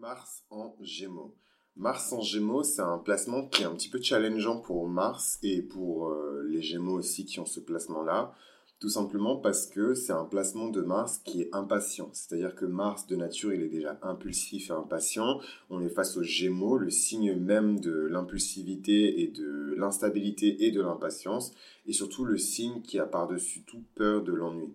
Mars en Gémeaux. Mars en Gémeaux, c'est un placement qui est un petit peu challengeant pour Mars et pour euh, les Gémeaux aussi qui ont ce placement-là. Tout simplement parce que c'est un placement de Mars qui est impatient. C'est-à-dire que Mars, de nature, il est déjà impulsif et impatient. On est face aux Gémeaux, le signe même de l'impulsivité et de l'instabilité et de l'impatience. Et surtout le signe qui a par-dessus tout peur de l'ennui.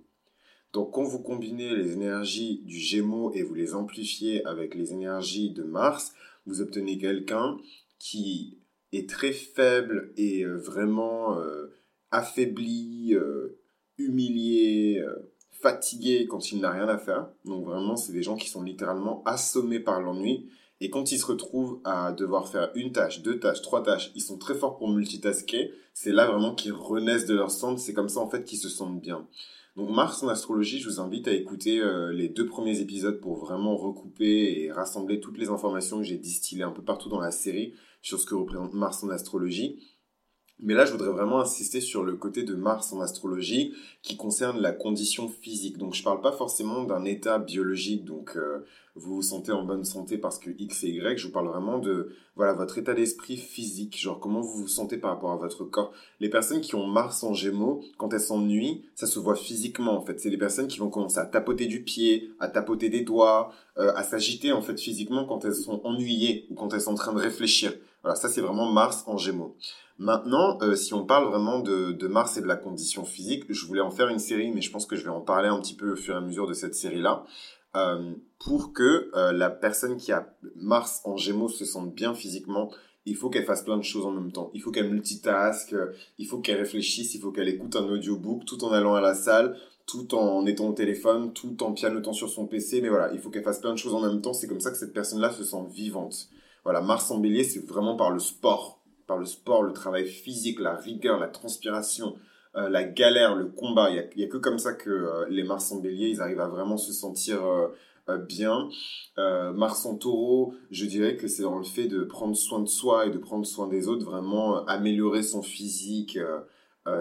Donc quand vous combinez les énergies du Gémeaux et vous les amplifiez avec les énergies de Mars, vous obtenez quelqu'un qui est très faible et euh, vraiment euh, affaibli, euh, humilié, fatigué quand il n'a rien à faire. Donc vraiment, c'est des gens qui sont littéralement assommés par l'ennui. Et quand ils se retrouvent à devoir faire une tâche, deux tâches, trois tâches, ils sont très forts pour multitasker. C'est là vraiment qu'ils renaissent de leur centre. C'est comme ça en fait qu'ils se sentent bien. Donc Mars en astrologie, je vous invite à écouter euh, les deux premiers épisodes pour vraiment recouper et rassembler toutes les informations que j'ai distillées un peu partout dans la série sur ce que représente Mars en astrologie. Mais là, je voudrais vraiment insister sur le côté de Mars en astrologie qui concerne la condition physique. Donc, je ne parle pas forcément d'un état biologique, donc euh, vous vous sentez en bonne santé parce que X et Y. Je vous parle vraiment de voilà votre état d'esprit physique, genre comment vous vous sentez par rapport à votre corps. Les personnes qui ont Mars en Gémeaux, quand elles s'ennuient, ça se voit physiquement en fait. C'est les personnes qui vont commencer à tapoter du pied, à tapoter des doigts, euh, à s'agiter en fait physiquement quand elles sont ennuyées ou quand elles sont en train de réfléchir. Voilà, ça c'est vraiment Mars en Gémeaux. Maintenant, euh, si on parle vraiment de, Mars et de la condition physique, je voulais en faire une série, mais je pense que je vais en parler un petit peu au fur et à mesure de cette série-là, euh, pour que euh, la personne qui a Mars en Gémeaux se sente bien physiquement. Il faut qu'elle fasse plein de choses en même temps. Il faut qu'elle multitask, il faut qu'elle réfléchisse, il faut qu'elle écoute un audiobook tout en allant à la salle, tout en étant au téléphone, tout en pianotant sur son PC. Mais voilà, il faut qu'elle fasse plein de choses en même temps. C'est comme ça que cette personne-là se sent vivante. Voilà, Mars en bélier, c'est vraiment par le sport par le sport, le travail physique, la rigueur, la transpiration, euh, la galère, le combat. Il n'y a, que comme ça que euh, les Mars en bélier, ils arrivent à vraiment se sentir euh, bien. Mars en taureau, je dirais que c'est dans le fait de prendre soin de soi et de prendre soin des autres, vraiment améliorer son physique.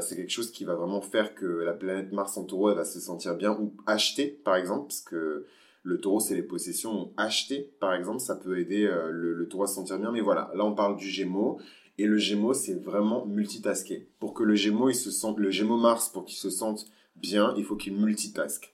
c'est quelque chose qui va vraiment faire que la planète Mars en taureau, elle va se sentir bien ou acheter, par exemple, parce que le taureau, c'est les possessions. Acheter, par exemple, ça peut aider le, le, taureau à se sentir bien. Mais voilà, là, on parle du Gémeaux. Et le Gémeaux, c'est vraiment multitasker. Pour que le Gémeaux, il se sente, le Mars, pour qu'il se sente bien, il faut qu'il multitaske.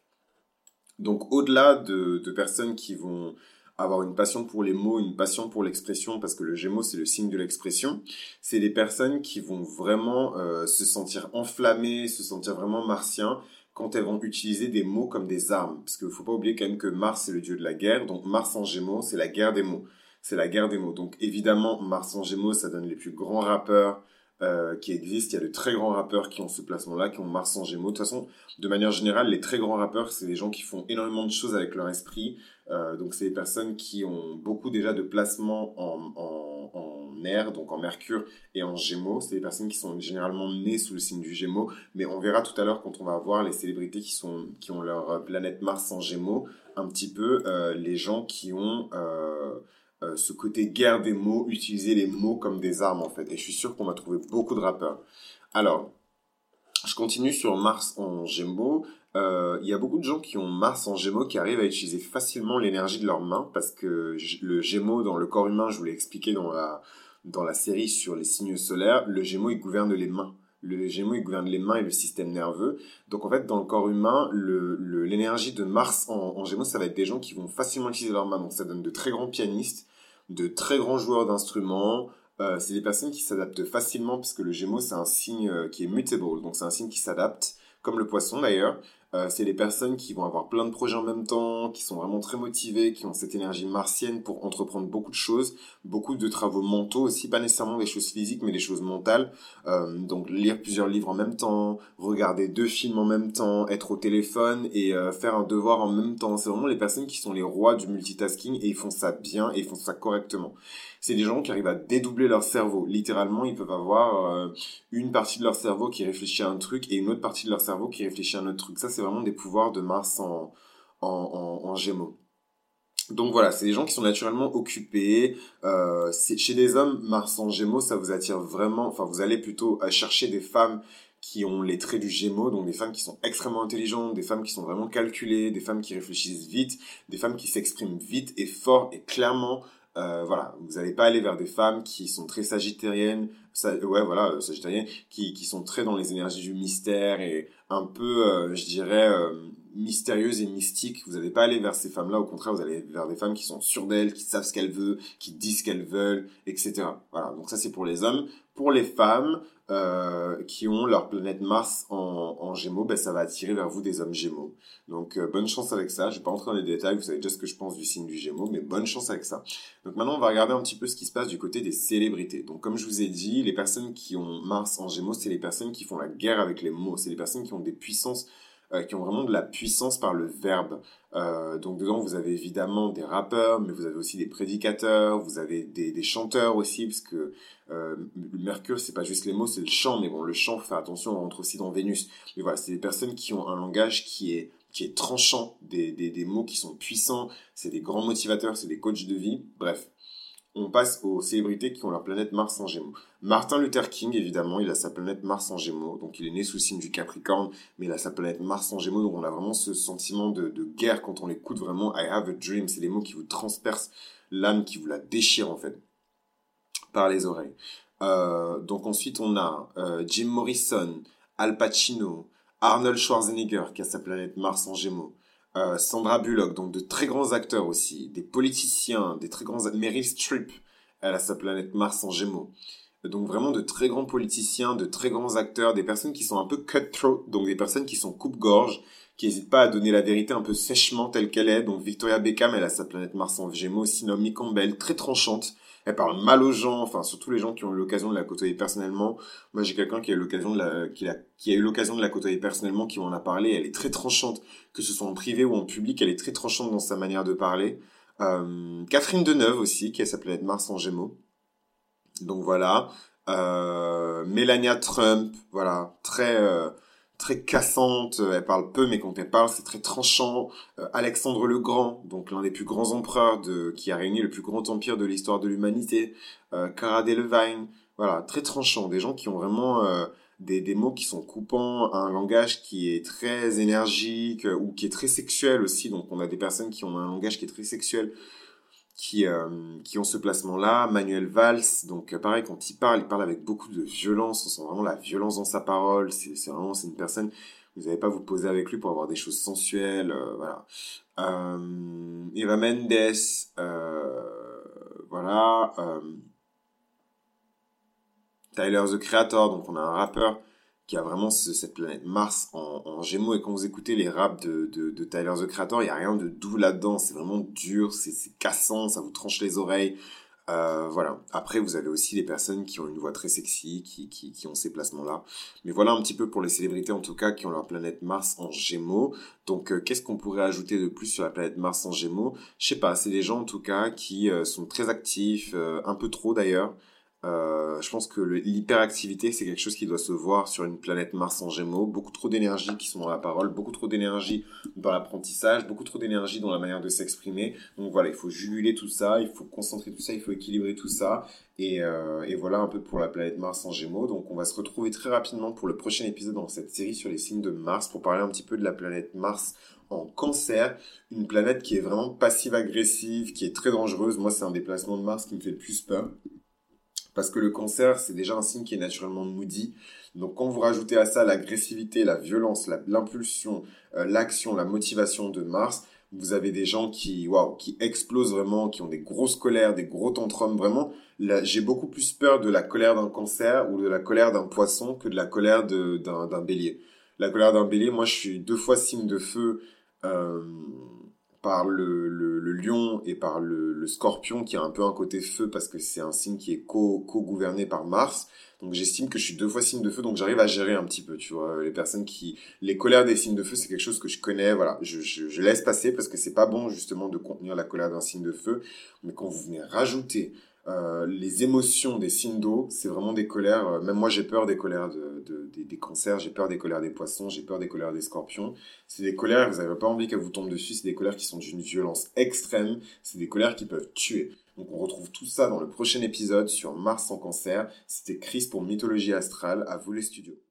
Donc, au-delà de, personnes qui vont avoir une passion pour les mots, une passion pour l'expression, parce que le Gémeaux, c'est le signe de l'expression, c'est des personnes qui vont vraiment euh, se sentir enflammées, se sentir vraiment martiens, quand elles vont utiliser des mots comme des armes. Parce qu'il ne faut pas oublier quand même que Mars, c'est le dieu de la guerre, donc Mars en Gémeaux, c'est la guerre des mots c'est la guerre des mots. Donc évidemment, Mars en Gémeaux, ça donne les plus grands rappeurs euh, qui existent. Il y a de très grands rappeurs qui ont ce placement-là, qui ont Mars en Gémeaux. De toute façon, de manière générale, les très grands rappeurs, c'est des gens qui font énormément de choses avec leur esprit. Euh, donc c'est des personnes qui ont beaucoup déjà de placements en, en, en air, donc en Mercure et en Gémeaux. C'est des personnes qui sont généralement nées sous le signe du Gémeaux. Mais on verra tout à l'heure quand on va voir les célébrités qui, sont, qui ont leur planète Mars en Gémeaux, un petit peu euh, les gens qui ont... Euh, ce côté guerre des mots, utiliser les mots comme des armes en fait. Et je suis sûr qu'on va trouver beaucoup de rappeurs. Alors, je continue sur Mars en Gémeaux. Euh, il y a beaucoup de gens qui ont Mars en Gémeaux qui arrivent à utiliser facilement l'énergie de leurs mains parce que le Gémeaux dans le corps humain, je vous l'ai expliqué dans la, dans la série sur les signes solaires, le Gémeaux il gouverne les mains. Le Gémeaux il gouverne les mains et le système nerveux. Donc en fait dans le corps humain, l'énergie de Mars en Gémeaux ça va être des gens qui vont facilement utiliser leurs mains. Donc ça donne de très grands pianistes de très grands joueurs d'instruments. Euh, c'est des personnes qui s'adaptent facilement parce que le Gémeaux c'est un signe euh, qui est mutable, donc c'est un signe qui s'adapte, comme le poisson d'ailleurs. Euh, c'est des personnes qui vont avoir plein de projets en même temps, qui sont vraiment très motivées, qui ont cette énergie martienne pour entreprendre beaucoup de choses, beaucoup de travaux mentaux aussi, pas nécessairement des choses physiques, mais des choses mentales. Euh, donc lire plusieurs livres en même temps, regarder deux films en même temps, être au téléphone et euh, faire un devoir en même temps. C'est vraiment les personnes qui sont les rois du multitasking et ils font ça bien et ils font ça correctement c'est des gens qui arrivent à dédoubler leur cerveau. Littéralement, ils peuvent avoir euh, une partie de leur cerveau qui réfléchit à un truc et une autre partie de leur cerveau qui réfléchit à un autre truc. Ça, c'est vraiment des pouvoirs de Mars en, en, en, Gémeaux. Donc voilà, c'est des gens qui sont naturellement occupés. Euh, chez des hommes, Mars en Gémeaux, ça vous attire vraiment. Enfin, vous allez plutôt chercher des femmes qui ont les traits du Gémeaux, donc des femmes qui sont extrêmement intelligentes, des femmes qui sont vraiment calculées, des femmes qui réfléchissent vite, des femmes qui s'expriment vite et fort et clairement. Euh, voilà, vous n'allez pas aller vers des femmes qui sont très sagittariennes, ouais voilà, euh, sagittariennes, qui, qui sont très dans les énergies du mystère et un peu, euh, je dirais, mystérieuses et mystiques. Vous n'allez pas aller vers ces femmes-là, au contraire, vous allez vers des femmes qui sont sûres d'elles, qui savent ce qu'elles veulent, qui disent ce qu'elles veulent, etc. Voilà, donc ça c'est pour les hommes. Pour les femmes euh, qui ont leur planète Mars en, en Gémeaux, ben, ça va attirer vers vous des hommes Gémeaux. Donc euh, bonne chance avec ça. Je vais pas entrer dans les détails, vous savez déjà ce que je pense du signe du Gémeaux, mais bonne chance avec ça. Donc maintenant on va regarder un petit peu ce qui se passe du côté des célébrités. Donc comme je vous ai dit, les personnes qui ont Mars en Gémeaux, c'est les personnes qui font la guerre avec les mots, c'est les personnes qui ont des puissances qui ont vraiment de la puissance par le verbe. Euh, donc dedans, vous avez évidemment des rappeurs, mais vous avez aussi des prédicateurs, vous avez des, des chanteurs aussi, parce que euh, Mercure, c'est pas juste les mots, c'est le chant, mais bon, le chant, faut faire attention, on rentre aussi dans Vénus. Mais voilà, c'est des personnes qui ont un langage qui est qui est tranchant, des, des, des mots qui sont puissants, c'est des grands motivateurs, c'est des coachs de vie, bref on passe aux célébrités qui ont leur planète Mars en Gémeaux. Martin Luther King, évidemment, il a sa planète Mars en Gémeaux, donc il est né sous le signe du Capricorne, mais il a sa planète Mars en Gémeaux, donc on a vraiment ce sentiment de, guerre quand on l'écoute vraiment. I have a dream, c'est les mots qui vous transpercent l'âme, qui vous la déchire en fait par les oreilles. Euh, donc ensuite on a euh, Jim Morrison, Al Pacino, Arnold Schwarzenegger qui a sa planète Mars en Gémeaux. Euh, Sandra Bullock, donc de très grands acteurs aussi, des politiciens, des très grands... Meryl Streep, elle a sa planète Mars en Gémeaux. Donc vraiment de très grands politiciens, de très grands acteurs, des personnes qui sont un peu cutthroat, donc des personnes qui sont coupe-gorge, qui n'hésitent pas à donner la vérité un peu sèchement telle qu'elle est. Donc Victoria Beckham, elle a sa planète Mars en Gémeaux, aussi Naomi Campbell, très tranchante, elle parle mal aux gens, enfin surtout les gens qui ont eu l'occasion de la côtoyer personnellement. Moi j'ai quelqu'un qui a eu l'occasion de la, qui a, qui a eu l'occasion de la côtoyer personnellement, qui m'en a parlé. Elle est très tranchante, que ce soit en privé ou en public, elle est très tranchante dans sa manière de parler. Euh, Catherine Deneuve aussi, qui a sa planète Mars en Gémeaux. Donc voilà. Euh, Melania Trump, voilà, très euh, très cassante, euh, elle parle peu, mais quand elle parle, c'est très tranchant. Euh, Alexandre le Grand, donc l'un des plus grands empereurs de, qui a réuni le plus grand empire de l'histoire de l'humanité. Euh, Cara voilà, très tranchant. Des gens qui ont vraiment euh, des, des mots qui sont coupants, un langage qui est très énergique ou qui est très sexuel aussi. Donc on a des personnes qui ont un langage qui est très sexuel qui, euh, qui ont ce placement-là. Manuel Valls, donc euh, pareil, quand il parle, il parle avec beaucoup de violence, on sent vraiment la violence dans sa parole, c'est vraiment, c'est une personne, vous n'allez pas vous poser avec lui pour avoir des choses sensuelles, euh, voilà. Euh, Eva Mendes, voilà. Tyler, the Creator, donc on a un rappeur qui a vraiment cette planète Mars en, en, Gémeaux. Et quand vous écoutez les raps de, de, de Tyler the Creator, il n'y a rien de doux là-dedans. C'est vraiment dur, c'est cassant, ça vous tranche les oreilles. Euh, voilà. Après, vous avez aussi des personnes qui ont une voix très sexy, qui, qui, qui ont ces placements-là. Mais voilà un petit peu pour les célébrités, en tout cas, qui ont leur planète Mars en Gémeaux. Donc, euh, qu'est-ce qu'on pourrait ajouter de plus sur la planète Mars en Gémeaux? Je sais pas, c'est des gens, en tout cas, qui euh, sont très actifs, euh, un peu trop d'ailleurs. Euh, je pense que l'hyperactivité, c'est quelque chose qui doit se voir sur une planète Mars en Gémeaux. Beaucoup trop d'énergie qui sont dans la parole, beaucoup trop d'énergie dans l'apprentissage, beaucoup trop d'énergie dans la manière de s'exprimer. Donc voilà, il faut juguler tout ça, il faut concentrer tout ça, il faut équilibrer tout ça. Et, euh, et, voilà un peu pour la planète Mars en Gémeaux. Donc on va se retrouver très rapidement pour le prochain épisode dans cette série sur les signes de Mars pour parler un petit peu de la planète Mars en cancer, une planète qui est vraiment passive-agressive, qui est très dangereuse. Moi, c'est un déplacement de Mars qui me fait plus peur parce que le cancer, c'est déjà un signe qui est naturellement moody. Donc quand vous rajoutez à ça l'agressivité, la violence, l'impulsion, euh, l'action, la motivation de Mars, vous avez des gens qui, waouh, qui explosent vraiment, qui ont des grosses colères, des gros tantrums. Vraiment, j'ai beaucoup plus peur de la colère d'un cancer ou de la colère d'un poisson que de la colère d'un bélier. La colère d'un bélier, moi, je suis deux fois signe de feu. Euh, par le, le, lion et par le, le, scorpion qui a un peu un côté feu parce que c'est un signe qui est co-gouverné par Mars. Donc j'estime que je suis deux fois signe de feu, donc j'arrive à gérer un petit peu, tu vois. Les personnes qui... Les colères des signes de feu, c'est quelque chose que je connais, voilà. Je, je, je laisse passer parce que c'est pas bon justement de contenir la colère d'un signe de feu. Mais quand vous venez rajouter euh, les émotions des signes d'eau, c'est vraiment des colères. Euh, même moi, j'ai peur des colères de, de des, des, cancers, j'ai peur des colères des poissons, j'ai peur des colères des scorpions. C'est des colères, vous n'avez pas envie qu'elles vous tombent dessus, c'est des colères qui sont d'une violence extrême, c'est des colères qui peuvent tuer. Donc on retrouve tout ça dans le prochain épisode sur Mars en cancer. C'était Chris pour Mythologie Astrale. À vous les studios.